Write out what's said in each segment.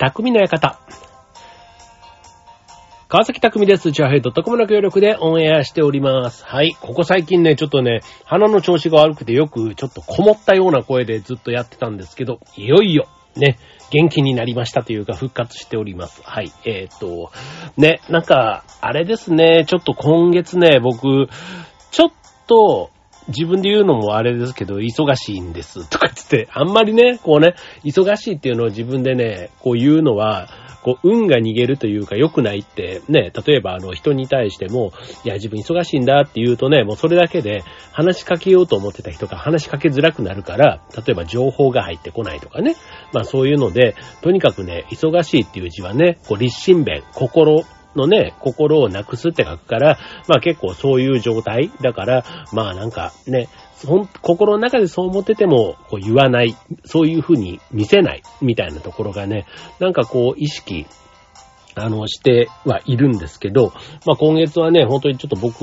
匠の館。川崎匠です。チャーヘイドットコムの協力でオンエアしております。はい。ここ最近ね、ちょっとね、鼻の調子が悪くてよくちょっとこもったような声でずっとやってたんですけど、いよいよ、ね、元気になりましたというか復活しております。はい。えー、っと、ね、なんか、あれですね、ちょっと今月ね、僕、ちょっと、自分で言うのもあれですけど、忙しいんですとか言って、あんまりね、こうね、忙しいっていうのを自分でね、こう言うのは、こう、運が逃げるというか良くないって、ね、例えばあの人に対しても、いや、自分忙しいんだって言うとね、もうそれだけで話しかけようと思ってた人が話しかけづらくなるから、例えば情報が入ってこないとかね。まあそういうので、とにかくね、忙しいっていう字はね、こう、立身弁、心のね、心をなくすって書くから、まあ結構そういう状態だから、まあなんかね、心の中でそう思ってても、こう言わない、そういうふうに見せない、みたいなところがね、なんかこう意識、あの、してはいるんですけど、まあ今月はね、本当にちょっと僕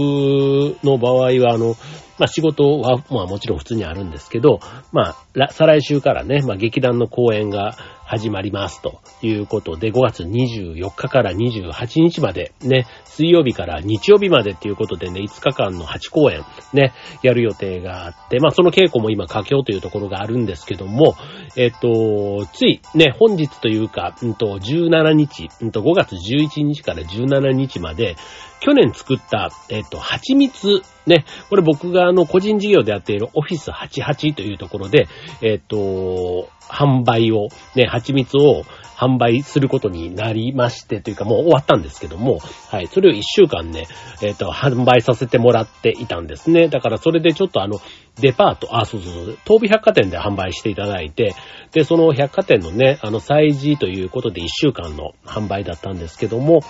の場合は、あの、まあ仕事は、まあもちろん普通にあるんですけど、まあ、再来週からね、まあ劇団の公演が始まりますということで、5月24日から28日までね、水曜日から日曜日までっていうことでね、5日間の8公演ね、やる予定があって、まあその稽古も今佳境というところがあるんですけども、えっと、ついね、本日というか、うんと、17日、うんと、5月11日から17日まで、去年作った、えっと、蜂蜜、ね、これ僕があの、個人事業でやっているオフィス88というところで、えっと、販売を、ね、蜂蜜を販売することになりまして、というかもう終わったんですけども、はい、それを一週間ね、えっ、と、販売させてもらっていたんですね。だからそれでちょっとあの、デパート、あ、そうそうそう、東美百貨店で販売していただいて、で、その百貨店のね、あの、催事ということで一週間の販売だったんですけども、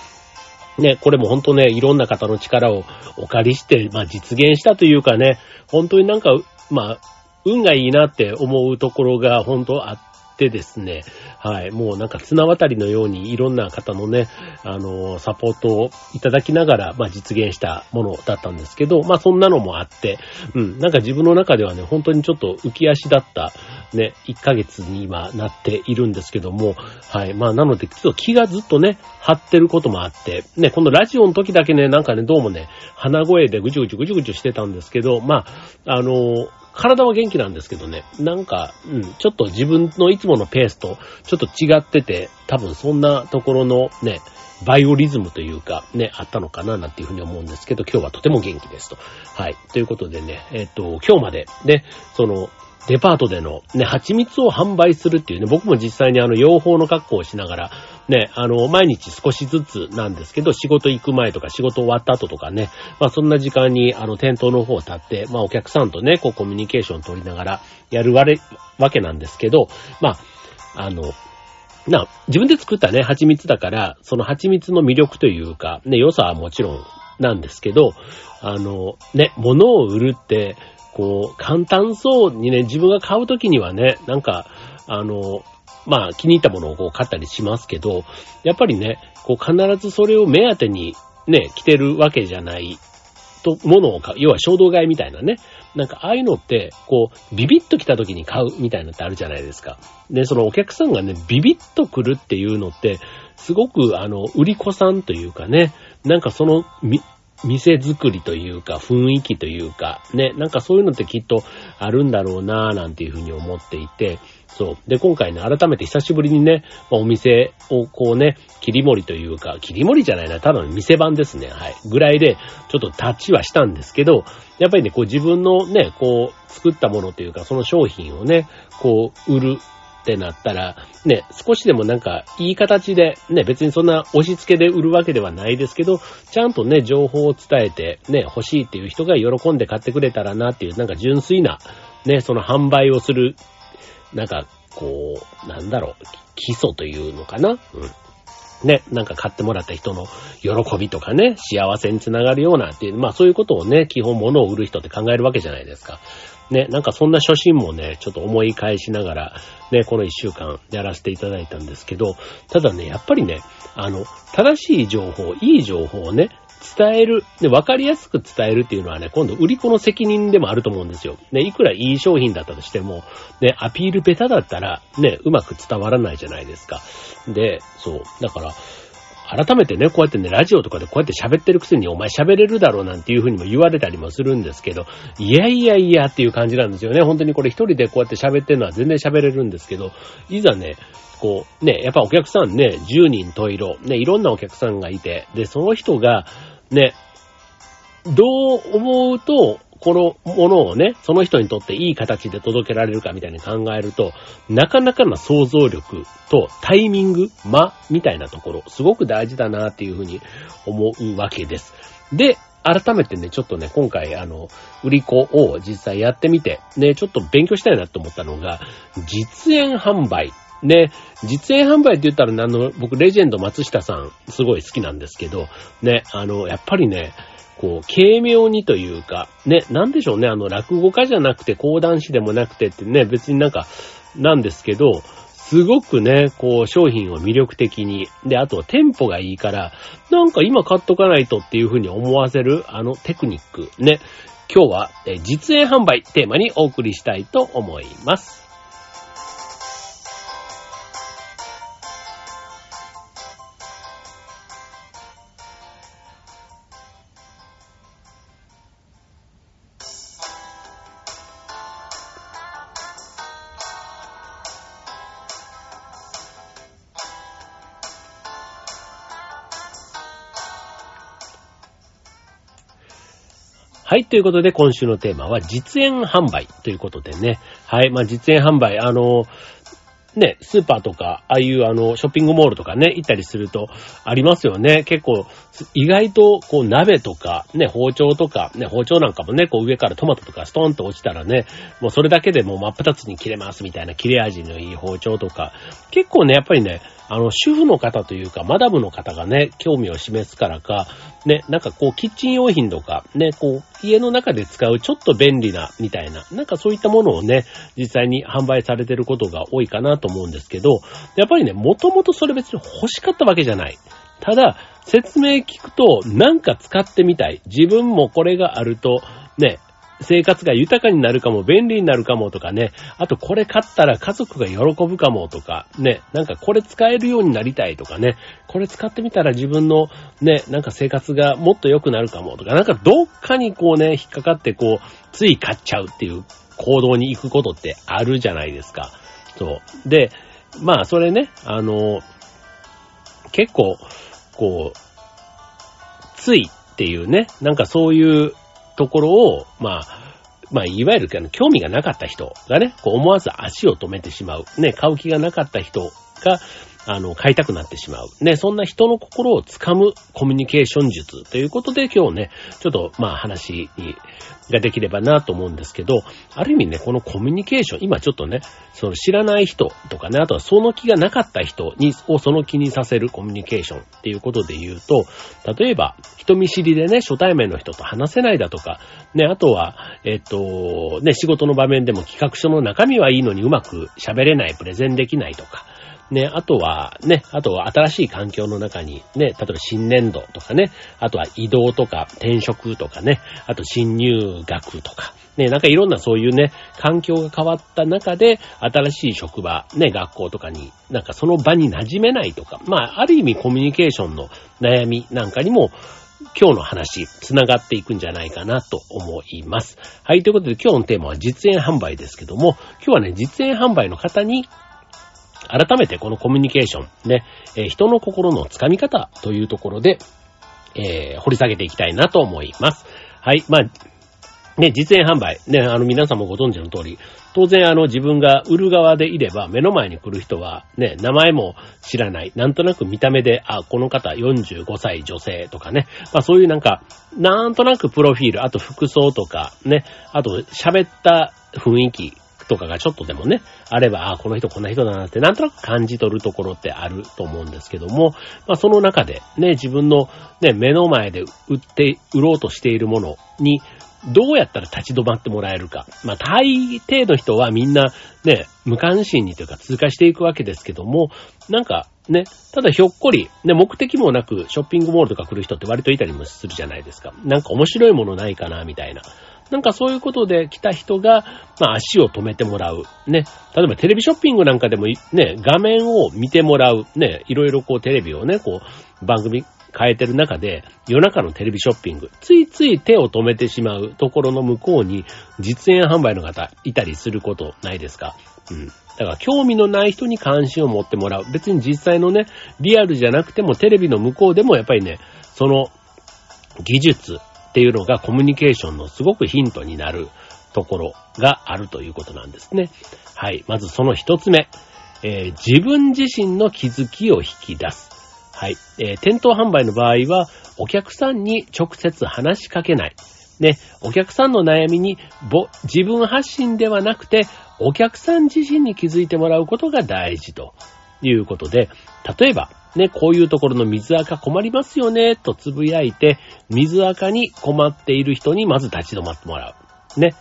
ね、これも本当ね、いろんな方の力をお借りして、まあ実現したというかね、本当になんか、まあ、運がいいなって思うところが本当あってですね、はい、もうなんか綱渡りのようにいろんな方のね、あの、サポートをいただきながら、まあ実現したものだったんですけど、まあそんなのもあって、うん、なんか自分の中ではね、本当にちょっと浮き足だった、ね、1ヶ月に今なっているんですけども、はい、まあなので、ちょっと気がずっとね、張ってることもあって、ね、このラジオの時だけね、なんかね、どうもね、鼻声でぐちゅぐちゅぐちゅぐちゅしてたんですけど、まあ、あの、体は元気なんですけどね、なんか、うん、ちょっと自分のいつものペースとちょっと違ってて、多分そんなところのね、バイオリズムというか、ね、あったのかななんていうふうに思うんですけど、今日はとても元気ですと。はい。ということでね、えっ、と、今日まで、ね、その、デパートでのね、蜂蜜を販売するっていうね、僕も実際にあの、養蜂の格好をしながら、ね、あの、毎日少しずつなんですけど、仕事行く前とか仕事終わった後とかね、まあそんな時間にあの、店頭の方を立って、まあお客さんとね、こうコミュニケーション取りながらやるわれ、わけなんですけど、まあ、あの、な、自分で作ったね、蜂蜜だから、その蜂蜜の魅力というか、ね、良さはもちろんなんですけど、あの、ね、物を売るって、こう、簡単そうにね、自分が買うときにはね、なんか、あの、まあ、気に入ったものをこう買ったりしますけど、やっぱりね、こう必ずそれを目当てにね、着てるわけじゃないと、ものを買う。要は衝動買いみたいなね。なんか、ああいうのって、こう、ビビッと来た時に買うみたいなのってあるじゃないですか。で、そのお客さんがね、ビビッと来るっていうのって、すごく、あの、売り子さんというかね、なんかその、店作りというか、雰囲気というか、ね、なんかそういうのってきっとあるんだろうなぁなんていうふうに思っていて、そう。で、今回ね、改めて久しぶりにね、お店をこうね、切り盛りというか、切り盛りじゃないな、ただの店番ですね、はい。ぐらいで、ちょっとタッチはしたんですけど、やっぱりね、こう自分のね、こう、作ったものというか、その商品をね、こう、売るってなったら、ね、少しでもなんかいい形で、ね、別にそんな押し付けで売るわけではないですけど、ちゃんとね、情報を伝えて、ね、欲しいっていう人が喜んで買ってくれたらなっていう、なんか純粋な、ね、その販売をする、なんか、こう、なんだろう、基礎というのかな？うん。ね、なんか買ってもらった人の喜びとかね、幸せにつながるようなっていう、まあそういうことをね、基本物を売る人って考えるわけじゃないですか。ね、なんかそんな初心もね、ちょっと思い返しながら、ね、この一週間やらせていただいたんですけど、ただね、やっぱりね、あの、正しい情報、いい情報をね、伝える、で、わかりやすく伝えるっていうのはね、今度売り子の責任でもあると思うんですよ。ね、いくらいい商品だったとしても、ね、アピールベタだったら、ね、うまく伝わらないじゃないですか。で、そう。だから、改めてね、こうやってね、ラジオとかでこうやって喋ってるくせにお前喋れるだろうなんていう風にも言われたりもするんですけど、いやいやいやっていう感じなんですよね。本当にこれ一人でこうやって喋ってるのは全然喋れるんですけど、いざね、こう、ね、やっぱお客さんね、10人十色、ね、いろんなお客さんがいて、で、その人が、ね、どう思うと、このものをね、その人にとっていい形で届けられるかみたいに考えると、なかなかな想像力とタイミング、間みたいなところ、すごく大事だなっていうふうに思うわけです。で、改めてね、ちょっとね、今回、あの、売り子を実際やってみて、ね、ちょっと勉強したいなと思ったのが、実演販売。ね、実演販売って言ったら、あの、僕、レジェンド松下さん、すごい好きなんですけど、ね、あの、やっぱりね、こう、軽妙にというか、ね、なんでしょうね、あの、落語家じゃなくて、講談師でもなくてってね、別になんか、なんですけど、すごくね、こう、商品を魅力的に、で、あとテンポがいいから、なんか今買っとかないとっていう風に思わせる、あのテクニック、ね、今日は、実演販売テーマにお送りしたいと思います。はい、ということで今週のテーマは実演販売ということでね。はい、まあ実演販売、あの、ね、スーパーとか、ああいうあの、ショッピングモールとかね、行ったりすると、ありますよね。結構、意外と、こう、鍋とか、ね、包丁とか、ね、包丁なんかもね、こう上からトマトとかストンと落ちたらね、もうそれだけでもう真っ二つに切れますみたいな切れ味のいい包丁とか、結構ね、やっぱりね、あの、主婦の方というか、マダムの方がね、興味を示すからか、ね、なんかこう、キッチン用品とか、ね、こう、家の中で使うちょっと便利な、みたいな、なんかそういったものをね、実際に販売されてることが多いかなと思うんですけど、やっぱりね、もともとそれ別に欲しかったわけじゃない。ただ、説明聞くと、なんか使ってみたい。自分もこれがあると、ね、生活が豊かになるかも、便利になるかもとかね、あとこれ買ったら家族が喜ぶかもとか、ね、なんかこれ使えるようになりたいとかね、これ使ってみたら自分のね、なんか生活がもっと良くなるかもとか、なんかどっかにこうね、引っかかってこう、つい買っちゃうっていう行動に行くことってあるじゃないですか。そう。で、まあそれね、あの、結構、こう、ついっていうね、なんかそういうところを、まあ、まあ、いわゆる興味がなかった人がね、こう思わず足を止めてしまう。ね、買う気がなかった人が、あの、買いたくなってしまう。ね、そんな人の心をつかむコミュニケーション術ということで今日ね、ちょっとまあ話に、ができればなと思うんですけど、ある意味ね、このコミュニケーション、今ちょっとね、その知らない人とかね、あとはその気がなかった人に、をその気にさせるコミュニケーションっていうことで言うと、例えば、人見知りでね、初対面の人と話せないだとか、ね、あとは、えっと、ね、仕事の場面でも企画書の中身はいいのにうまく喋れない、プレゼンできないとか、ね、あとは、ね、あとは新しい環境の中に、ね、例えば新年度とかね、あとは移動とか転職とかね、あと新入学とか、ね、なんかいろんなそういうね、環境が変わった中で、新しい職場、ね、学校とかに、なんかその場に馴染めないとか、まあ、ある意味コミュニケーションの悩みなんかにも、今日の話、つながっていくんじゃないかなと思います。はい、ということで今日のテーマは実演販売ですけども、今日はね、実演販売の方に改めてこのコミュニケーション、ね、えー、人の心のつかみ方というところで、えー、掘り下げていきたいなと思います。はい。まあ、ね、実演販売。ね、あの、皆さんもご存知の通り、当然あの、自分が売る側でいれば、目の前に来る人は、ね、名前も知らない。なんとなく見た目で、あ、この方45歳女性とかね。まあそういうなんか、なんとなくプロフィール、あと服装とか、ね、あと喋った雰囲気とかがちょっとでもね、あれば、あ、この人こんな人だなってなんとなく感じ取るところってあると思うんですけども、まあその中でね、自分のね、目の前で売って、売ろうとしているものに、どうやったら立ち止まってもらえるか。まあ、大抵の人はみんなね、無関心にというか通過していくわけですけども、なんか、ね。ただひょっこり、ね、目的もなくショッピングモールとか来る人って割といたりもするじゃないですか。なんか面白いものないかな、みたいな。なんかそういうことで来た人が、まあ足を止めてもらう。ね。例えばテレビショッピングなんかでもね、画面を見てもらう。ね。いろいろこうテレビをね、こう番組変えてる中で、夜中のテレビショッピング、ついつい手を止めてしまうところの向こうに実演販売の方いたりすることないですか？うん。だから興味のない人に関心を持ってもらう。別に実際のね、リアルじゃなくてもテレビの向こうでもやっぱりね、その技術っていうのがコミュニケーションのすごくヒントになるところがあるということなんですね。はい。まずその一つ目。えー、自分自身の気づきを引き出す。はい。えー、店頭販売の場合は、お客さんに直接話しかけない。ね、お客さんの悩みに、ぼ、自分発信ではなくて、お客さん自身に気づいてもらうことが大事ということで、例えば、ね、こういうところの水垢困りますよね、とつぶやいて、水垢に困っている人にまず立ち止まってもらう。ね。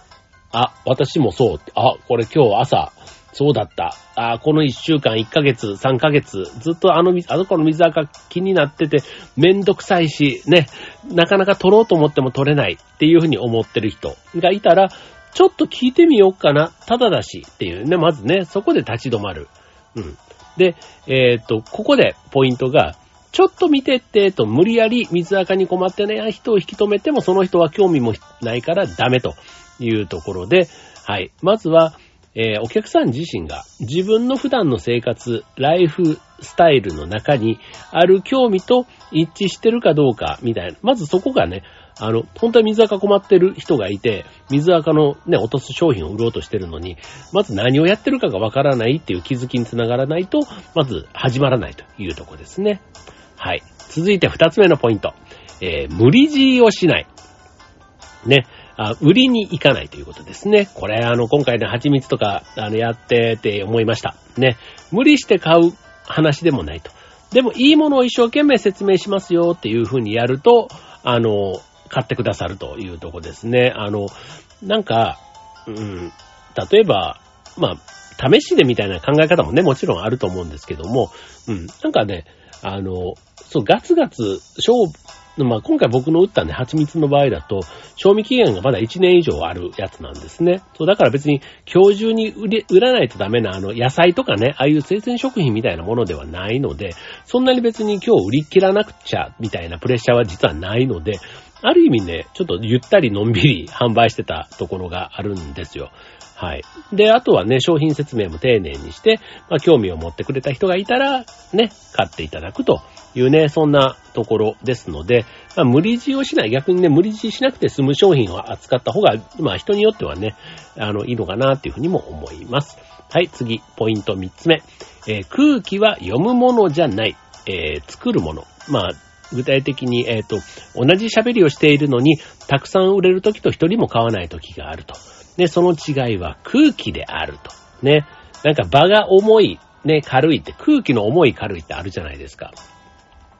あ、私もそう。あ、これ今日朝、そうだった。あこの1週間、1ヶ月、3ヶ月、ずっとあの、あの子の水垢気になってて、めんどくさいし、ね、なかなか取ろうと思っても取れないっていうふうに思ってる人がいたら、ちょっと聞いてみようかな。ただだしっていうね、まずね、そこで立ち止まる。うん。で、えー、っと、ここでポイントが、ちょっと見てって、と、無理やり水垢に困ってない人を引き止めても、その人は興味もないからダメというところで、はい。まずは、えー、お客さん自身が自分の普段の生活、ライフスタイルの中にある興味と一致してるかどうかみたいな。まずそこがね、あの、本当は水垢困ってる人がいて、水垢のね、落とす商品を売ろうとしてるのに、まず何をやってるかがわからないっていう気づきにつながらないと、まず始まらないというとこですね。はい。続いて二つ目のポイント。えー、無理強いをしない。ね。あ、売りに行かないということですね。これ、あの、今回ね、蜂蜜とか、あの、やってて思いました。ね。無理して買う話でもないと。でも、いいものを一生懸命説明しますよっていう風にやると、あの、買ってくださるというとこですね。あの、なんか、うん、例えば、まあ、試しでみたいな考え方もね、もちろんあると思うんですけども、うん、なんかね、あの、そう、ガツガツ、勝負まあ、今回僕の打ったね、蜂蜜の場合だと、賞味期限がまだ1年以上あるやつなんですね。そう、だから別に今日中に売れ、売らないとダメなあの野菜とかね、ああいう生鮮食品みたいなものではないので、そんなに別に今日売り切らなくちゃ、みたいなプレッシャーは実はないので、ある意味ね、ちょっとゆったりのんびり販売してたところがあるんですよ。はい。で、あとはね、商品説明も丁寧にして、まあ、興味を持ってくれた人がいたら、ね、買っていただくというね、そんなところですので、まあ、無理強いをしない、逆にね、無理強いしなくて済む商品を扱った方が、まあ、人によってはね、あの、いいのかなっていうふうにも思います。はい、次、ポイント3つ目。えー、空気は読むものじゃない。えー、作るもの。まあ、具体的に、えっ、ー、と、同じ喋りをしているのに、たくさん売れる時と一人も買わない時があると。で、その違いは空気であると。ね。なんか場が重い、ね、軽いって、空気の重い軽いってあるじゃないですか。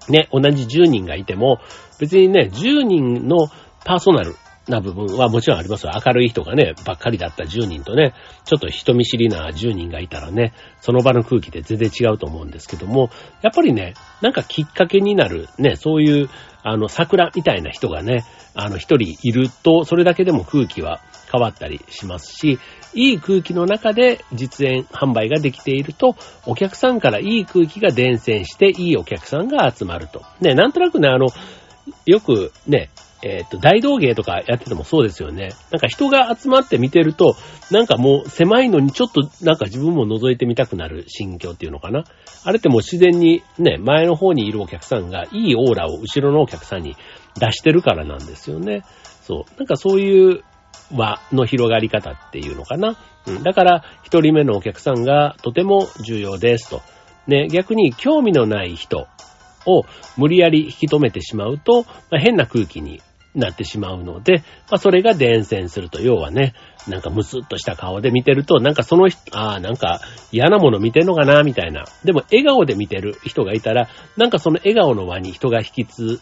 ね、同じ10人がいても、別にね、10人のパーソナルな部分はもちろんあります。明るい人がね、ばっかりだった10人とね、ちょっと人見知りな10人がいたらね、その場の空気で全然違うと思うんですけども、やっぱりね、なんかきっかけになる、ね、そういう、あの、桜みたいな人がね、あの、一人いると、それだけでも空気は変わったりしますし、いい空気の中で実演販売ができていると、お客さんからいい空気が伝染して、いいお客さんが集まると。ね、なんとなくね、あの、よくね、えっ、と、大道芸とかやっててもそうですよね。なんか人が集まって見てると、なんかもう狭いのにちょっとなんか自分も覗いてみたくなる心境っていうのかな。あれってもう自然にね、前の方にいるお客さんがいいオーラを後ろのお客さんに出してるからなんですよね。そう。なんかそういう輪の広がり方っていうのかな。うん。だから、一人目のお客さんがとても重要ですと。ね、逆に興味のない人を無理やり引き止めてしまうと、まあ、変な空気になってしまうので、まあ、それが伝染すると、要はね、なんかムスッとした顔で見てると、なんかその人、ああ、なんか嫌なもの見てんのかな、みたいな。でも笑顔で見てる人がいたら、なんかその笑顔の輪に人が引きつ、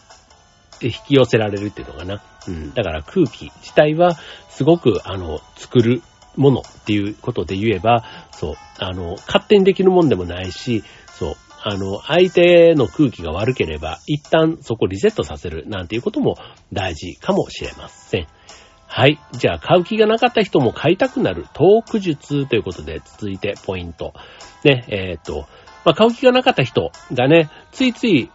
引き寄せられるっていうのかな。うん。だから空気自体は、すごく、あの、作るものっていうことで言えば、そう、あの、勝手にできるもんでもないし、そう、あの、相手の空気が悪ければ、一旦そこリセットさせるなんていうことも大事かもしれません。はい。じゃあ、買う気がなかった人も買いたくなるトーク術ということで、続いてポイント。ね、えっ、ー、と、まあ、買う気がなかった人がね、ついつい、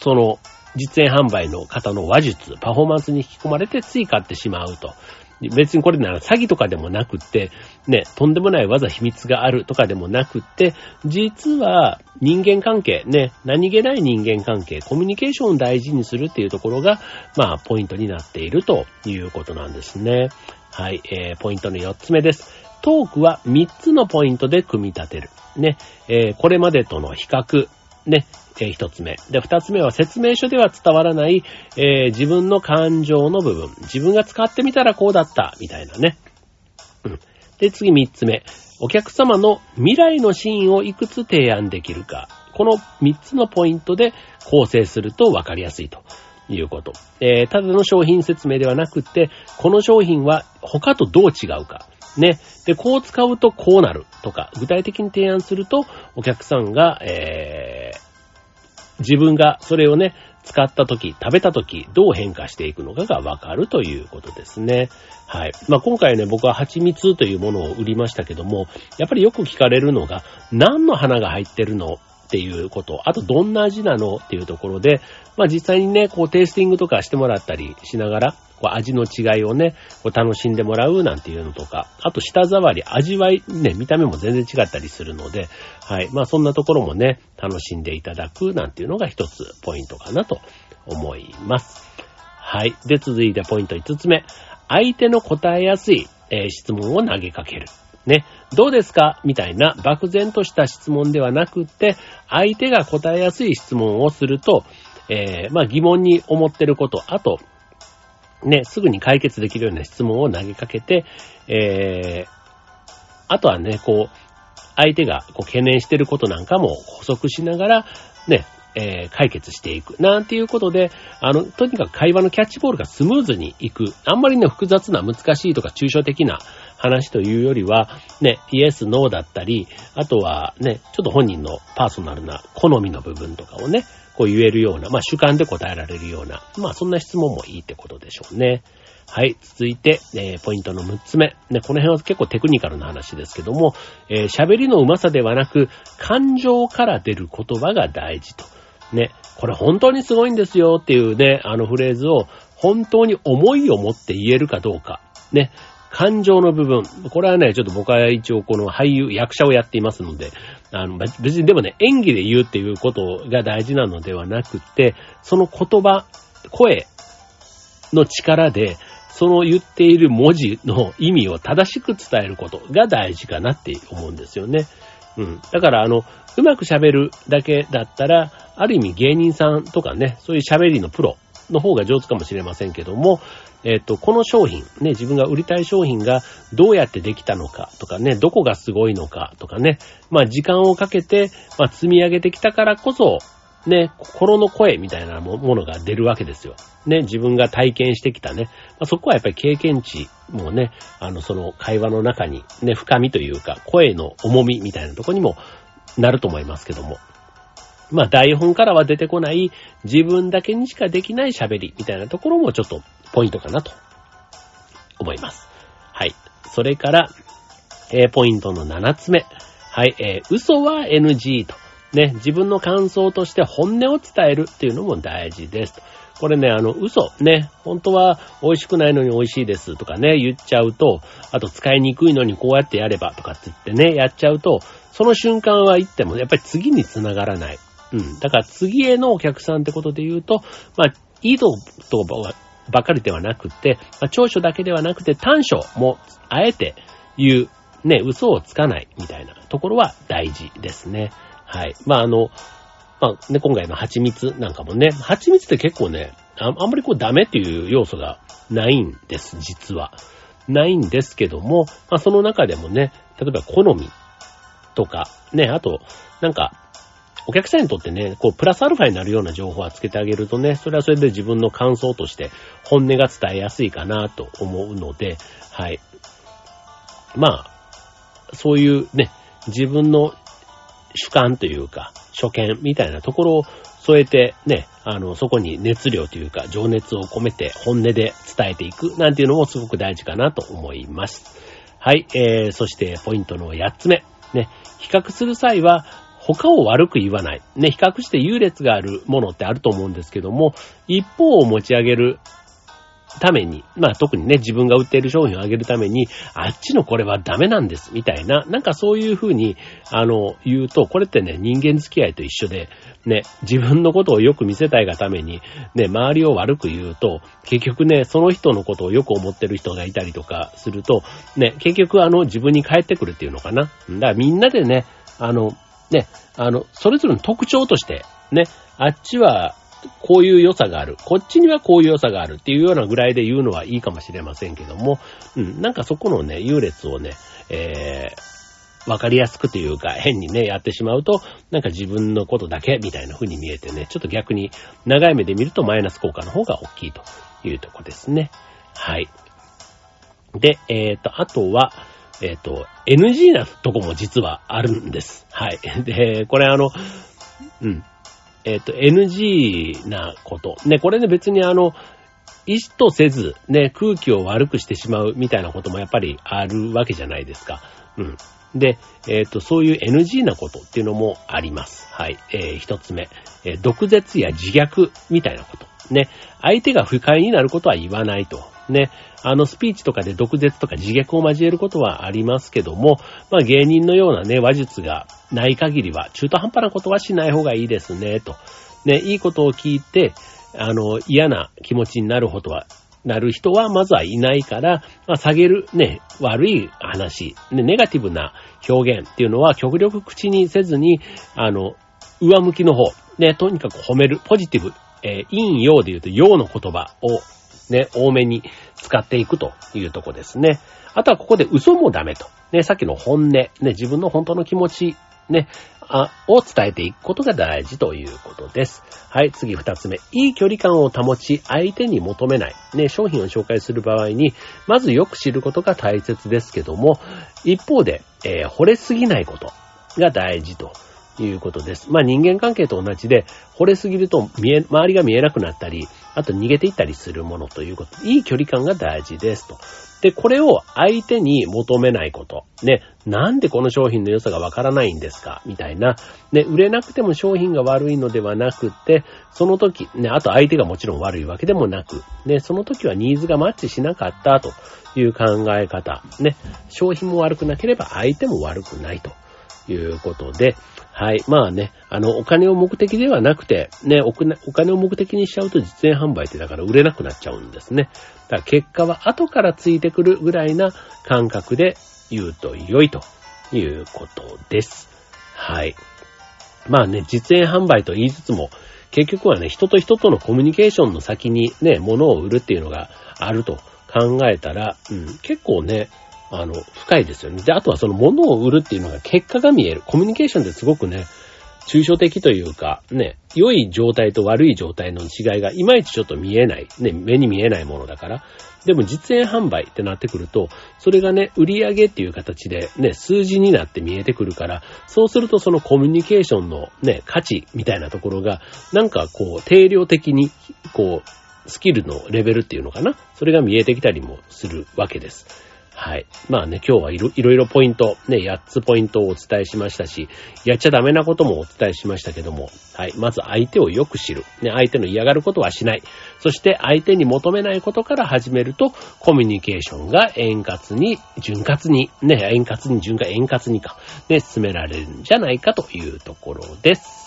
その、実演販売の方の話術、パフォーマンスに引き込まれてつい買ってしまうと。別にこれなら詐欺とかでもなくって、ね、とんでもない技秘密があるとかでもなくって、実は人間関係、ね、何気ない人間関係、コミュニケーションを大事にするっていうところが、まあ、ポイントになっているということなんですね。はい、えー、ポイントの4つ目です。トークは3つのポイントで組み立てる。ね、えー、これまでとの比較、ね、えー、一つ目。で、二つ目は説明書では伝わらない、えー、自分の感情の部分。自分が使ってみたらこうだった、みたいなね。うん。で、次三つ目。お客様の未来のシーンをいくつ提案できるか。この三つのポイントで構成すると分かりやすいということ。えー、ただの商品説明ではなくて、この商品は他とどう違うか。ね。で、こう使うとこうなるとか、具体的に提案すると、お客さんが、えー、自分がそれをね、使った時、食べた時、どう変化していくのかがわかるということですね。はい。まあ、今回ね、僕は蜂蜜というものを売りましたけども、やっぱりよく聞かれるのが、何の花が入ってるのっていうこと、あとどんな味なのっていうところで、まあ実際にね、こうテイスティングとかしてもらったりしながら、こう味の違いをね、こう楽しんでもらうなんていうのとか、あと舌触り、味わい、ね、見た目も全然違ったりするので、はい。まあそんなところもね、楽しんでいただくなんていうのが一つポイントかなと思います。はい。で、続いてポイント5つ目。相手の答えやすい、えー、質問を投げかける。ね、どうですか？みたいな漠然とした質問ではなくって、相手が答えやすい質問をすると、えー、まあ疑問に思ってること、あと、ね、すぐに解決できるような質問を投げかけて、えー、あとはね、こう、相手がこう懸念してることなんかも補足しながら、ね、えー、解決していく。なんていうことで、あの、とにかく会話のキャッチボールがスムーズにいく。あんまりね、複雑な難しいとか抽象的な話というよりは、ね、イエス、ノーだったり、あとはね、ちょっと本人のパーソナルな好みの部分とかをね、こう言えるような、まあ主観で答えられるような、まあそんな質問もいいってことでしょうね。はい。続いて、えー、ポイントの6つ目。ね、この辺は結構テクニカルな話ですけども、えー、喋りの上手さではなく、感情から出る言葉が大事と。ね、これ本当にすごいんですよっていうね、あのフレーズを本当に思いを持って言えるかどうか。ね、感情の部分。これはね、ちょっと僕は一応この俳優、役者をやっていますので、あの、別にでもね、演技で言うっていうことが大事なのではなくて、その言葉、声の力で、その言っている文字の意味を正しく伝えることが大事かなって思うんですよね。うん。だからあの、うまく喋るだけだったら、ある意味芸人さんとかね、そういう喋りのプロの方が上手かもしれませんけども、えっ、と、この商品、ね、自分が売りたい商品がどうやってできたのかとかね、どこがすごいのかとかね、まあ時間をかけて、まあ積み上げてきたからこそ、ね、心の声みたいなものが出るわけですよ。ね、自分が体験してきたね。まあ、そこはやっぱり経験値もね、あの、その会話の中にね、深みというか、声の重みみたいなとこにもなると思いますけども。まあ台本からは出てこない自分だけにしかできない喋りみたいなところもちょっとポイントかなと思います。はい。それから、えー、ポイントの7つ目。はい、えー、嘘は NG と。ね、自分の感想として本音を伝えるっていうのも大事です。これね、あの、嘘、ね、本当は美味しくないのに美味しいですとかね、言っちゃうと、あと使いにくいのにこうやってやればとかって言ってね、やっちゃうと、その瞬間は言ってもやっぱり次に繋がらない。うん。だから次へのお客さんってことで言うと、まあ、いいとばかりではなくて、まあ、長所だけではなくて短所もあえて言う、ね、嘘をつかないみたいなところは大事ですね。はい。まあ、あの、まあ、ね、今回の蜂蜜なんかもね、蜂蜜って結構ね、あんまりこうダメっていう要素がないんです、実は。ないんですけども、まあ、その中でもね、例えば好みとか、ね、あと、なんか、お客さんにとってね、こう、プラスアルファになるような情報はつけてあげるとね、それはそれで自分の感想として本音が伝えやすいかなと思うので、はい。まあ、そういうね、自分の主観というか、初見みたいなところを添えてね、あの、そこに熱量というか情熱を込めて本音で伝えていくなんていうのもすごく大事かなと思います。はい、えー、そしてポイントの8つ目。ね、比較する際は他を悪く言わない。ね、比較して優劣があるものってあると思うんですけども、一方を持ち上げるために、まあ特にね、自分が売っている商品を上げるために、あっちのこれはダメなんです、みたいな、なんかそういうふうに、あの、言うと、これってね、人間付き合いと一緒で、ね、自分のことをよく見せたいがために、ね、周りを悪く言うと、結局ね、その人のことをよく思ってる人がいたりとかすると、ね、結局あの、自分に返ってくるっていうのかな。だからみんなでね、あの、ね、あの、それぞれの特徴として、ね、あっちはこういう良さがある。こっちにはこういう良さがあるっていうようなぐらいで言うのはいいかもしれませんけども、うん、なんかそこのね、優劣をね、えー、わかりやすくというか、変にね、やってしまうと、なんか自分のことだけみたいな風に見えてね、ちょっと逆に長い目で見るとマイナス効果の方が大きいというとこですね。はい。で、えっ、ー、と、あとは、えっ、ー、と、NG なとこも実はあるんです。はい。で、これあの、うん。えっ、ー、と、NG なこと。ね、これね別にあの、意図とせず、ね、空気を悪くしてしまうみたいなこともやっぱりあるわけじゃないですか。うん。で、えっ、ー、と、そういう NG なことっていうのもあります。はい。えー、一つ目、えー、毒舌や自虐みたいなこと。ね。相手が不快になることは言わないと。ね。あのスピーチとかで毒舌とか自虐を交えることはありますけども、まあ芸人のようなね、話術がない限りは中途半端なことはしない方がいいですね、と。ね、いいことを聞いて、あの、嫌な気持ちになることは、なる人はまずはいないから、まあ、下げるね、悪い話、ね、ネガティブな表現っていうのは極力口にせずに、あの、上向きの方、ね、とにかく褒める、ポジティブ、えー、陰陽で言うと陽の言葉をね、多めに使っていくというとこですね。あとはここで嘘もダメと。ね、さっきの本音、ね、自分の本当の気持ち、ね、あ、を伝えていくことが大事ということです。はい、次二つ目。いい距離感を保ち、相手に求めない。ね、商品を紹介する場合に、まずよく知ることが大切ですけども、一方で、えー、惚れすぎないことが大事ということです。まあ人間関係と同じで、惚れすぎると見え、周りが見えなくなったり、あと逃げていったりするものということ。いい距離感が大事ですと。で、これを相手に求めないこと。ね、なんでこの商品の良さがわからないんですか？みたいな。ね、売れなくても商品が悪いのではなくて、その時、ね、あと相手がもちろん悪いわけでもなく、ね、その時はニーズがマッチしなかったという考え方。ね、商品も悪くなければ相手も悪くないということで、はい。まあね、あの、お金を目的ではなくて、ね、お金を目的にしちゃうと実演販売ってだから売れなくなっちゃうんですね。だから結果は後からついてくるぐらいな感覚で言うと良いということです。はい。まあね、実演販売と言いつつも、結局はね、人と人とのコミュニケーションの先にね、物を売るっていうのがあると考えたら、うん、結構ね、あの、深いですよね。で、あとはその物を売るっていうのが結果が見える。コミュニケーションってすごくね、抽象的というか、ね、良い状態と悪い状態の違いがいまいちちょっと見えない。ね、目に見えないものだから。でも実演販売ってなってくると、それがね、売り上げっていう形でね、数字になって見えてくるから、そうするとそのコミュニケーションのね、価値みたいなところが、なんかこう、定量的に、こう、スキルのレベルっていうのかな？それが見えてきたりもするわけです。はい。まあね、今日はいろいろポイント、ね、8つポイントをお伝えしましたし、やっちゃダメなこともお伝えしましたけども、はい。まず相手をよく知る。ね、相手の嫌がることはしない。そして相手に求めないことから始めると、コミュニケーションが円滑に、潤滑に、ね、円滑に、潤滑、円滑にか、ね、進められるんじゃないかというところです。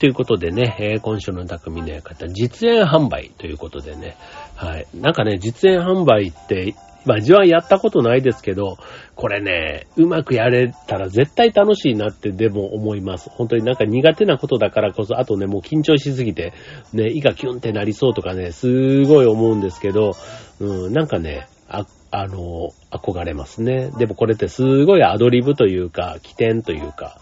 ということでね、えー、今週の匠の館、実演販売ということでね、はい。なんかね、実演販売って、まあ、自分はやったことないですけど、これね、うまくやれたら絶対楽しいなってでも思います。本当になんか苦手なことだからこそ、あとね、もう緊張しすぎて、ね、胃がキュンってなりそうとかね、すごい思うんですけど、うん、なんかね、あ、あの、憧れますね。でもこれってすごいアドリブというか、起点というか、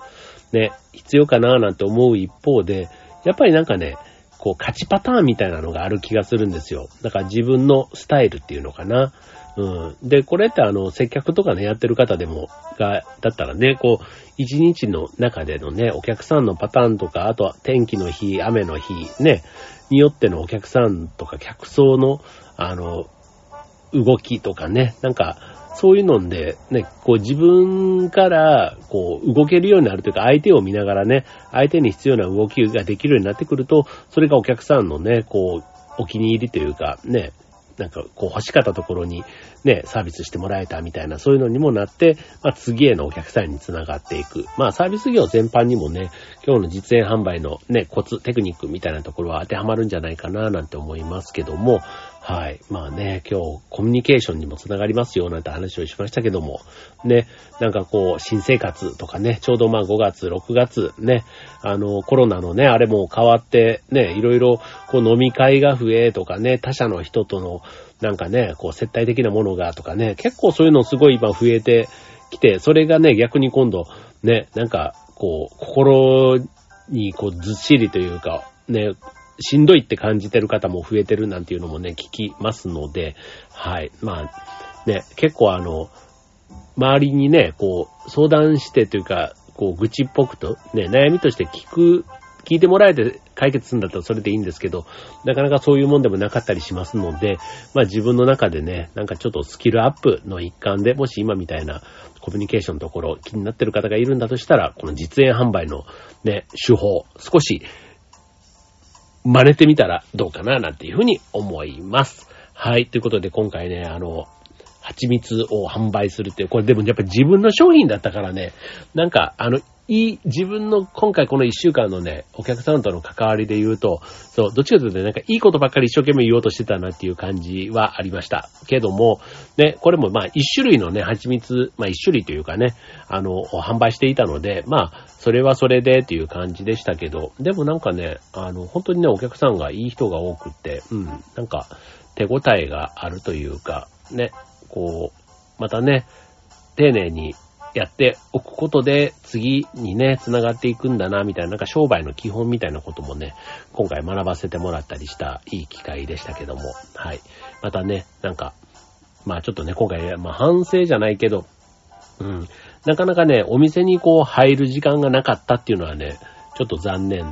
ね、必要かななんて思う一方で、やっぱりなんかね、こう勝ちパターンみたいなのがある気がするんですよ。だから自分のスタイルっていうのかな。うん。で、これってあの、接客とかね、やってる方でも、が、だったらね、こう、一日の中でのね、お客さんのパターンとか、あとは天気の日、雨の日、ね、によってのお客さんとか客層の、あの、動きとかね、なんか、そういうので、ね、こう自分から、こう動けるようになるというか、相手を見ながらね、相手に必要な動きができるようになってくると、それがお客さんのね、こう、お気に入りというか、ね、なんかこう欲しかったところにね、サービスしてもらえたみたいな、そういうのにもなって、まあ次へのお客さんにつながっていく。まあサービス業全般にもね、今日の実演販売のね、コツ、テクニックみたいなところは当てはまるんじゃないかななんて思いますけども、はい。まあね、今日コミュニケーションにもつながりますよなんて話をしましたけども、ね、なんかこう、新生活とかね、ちょうどまあ5月、6月ね、あの、コロナのね、あれも変わって、ね、いろいろこう飲み会が増えとかね、他者の人とのなんかね、こう接待的なものがとかね、結構そういうのすごい今増えてきて、それがね、逆に今度、ね、なんか、こう、心にこうずっしりというか、ね、しんどいって感じてる方も増えてるなんていうのもね、聞きますので、はい。まあ、ね、結構あの、周りにね、こう、相談してというか、こう、愚痴っぽくと、ね、悩みとして聞く、聞いてもらえて解決するんだったらそれでいいんですけど、なかなかそういうもんでもなかったりしますので、まあ自分の中でね、なんかちょっとスキルアップの一環で、もし今みたいなコミュニケーションのところ気になってる方がいるんだとしたら、この実演販売のね、手法、少し真似てみたらどうかななんていうふうに思います。はい。ということで今回ね、あの、蜂蜜を販売するっていう、これでもやっぱ自分の商品だったからね、なんか、あの、いい、自分の今回この一週間のね、お客さんとの関わりで言うと、そう、どっちかというとね、なんかいいことばっかり一生懸命言おうとしてたなっていう感じはありました。けども、ね、これもまあ一種類のね、蜂蜜、まあ一種類というかね、あの、販売していたので、まあ、それはそれでっていう感じでしたけど、でもなんかね、あの、本当にね、お客さんがいい人が多くって、うん、なんか、手応えがあるというか、ね、こう、またね、丁寧にやっておくことで次にね、繋がっていくんだな、みたいな、なんか商売の基本みたいなこともね、今回学ばせてもらったりしたいい機会でしたけども、はい。またね、なんか、まあちょっとね、今回、まあ反省じゃないけど、うん、なかなかね、お店にこう入る時間がなかったっていうのはね、ちょっと残念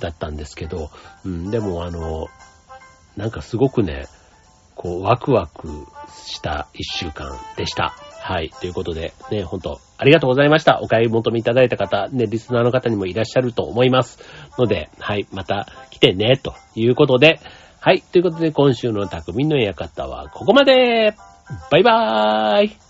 だったんですけど、うん、でもあの、なんかすごくね、こう、ワクワクした一週間でした。はい。ということで、ね、ほんとありがとうございました。お買い求めいただいた方、ね、リスナーの方にもいらっしゃると思います。ので、はい、また来てね、ということで、はい。ということで、今週の匠の館はここまでバイバーイ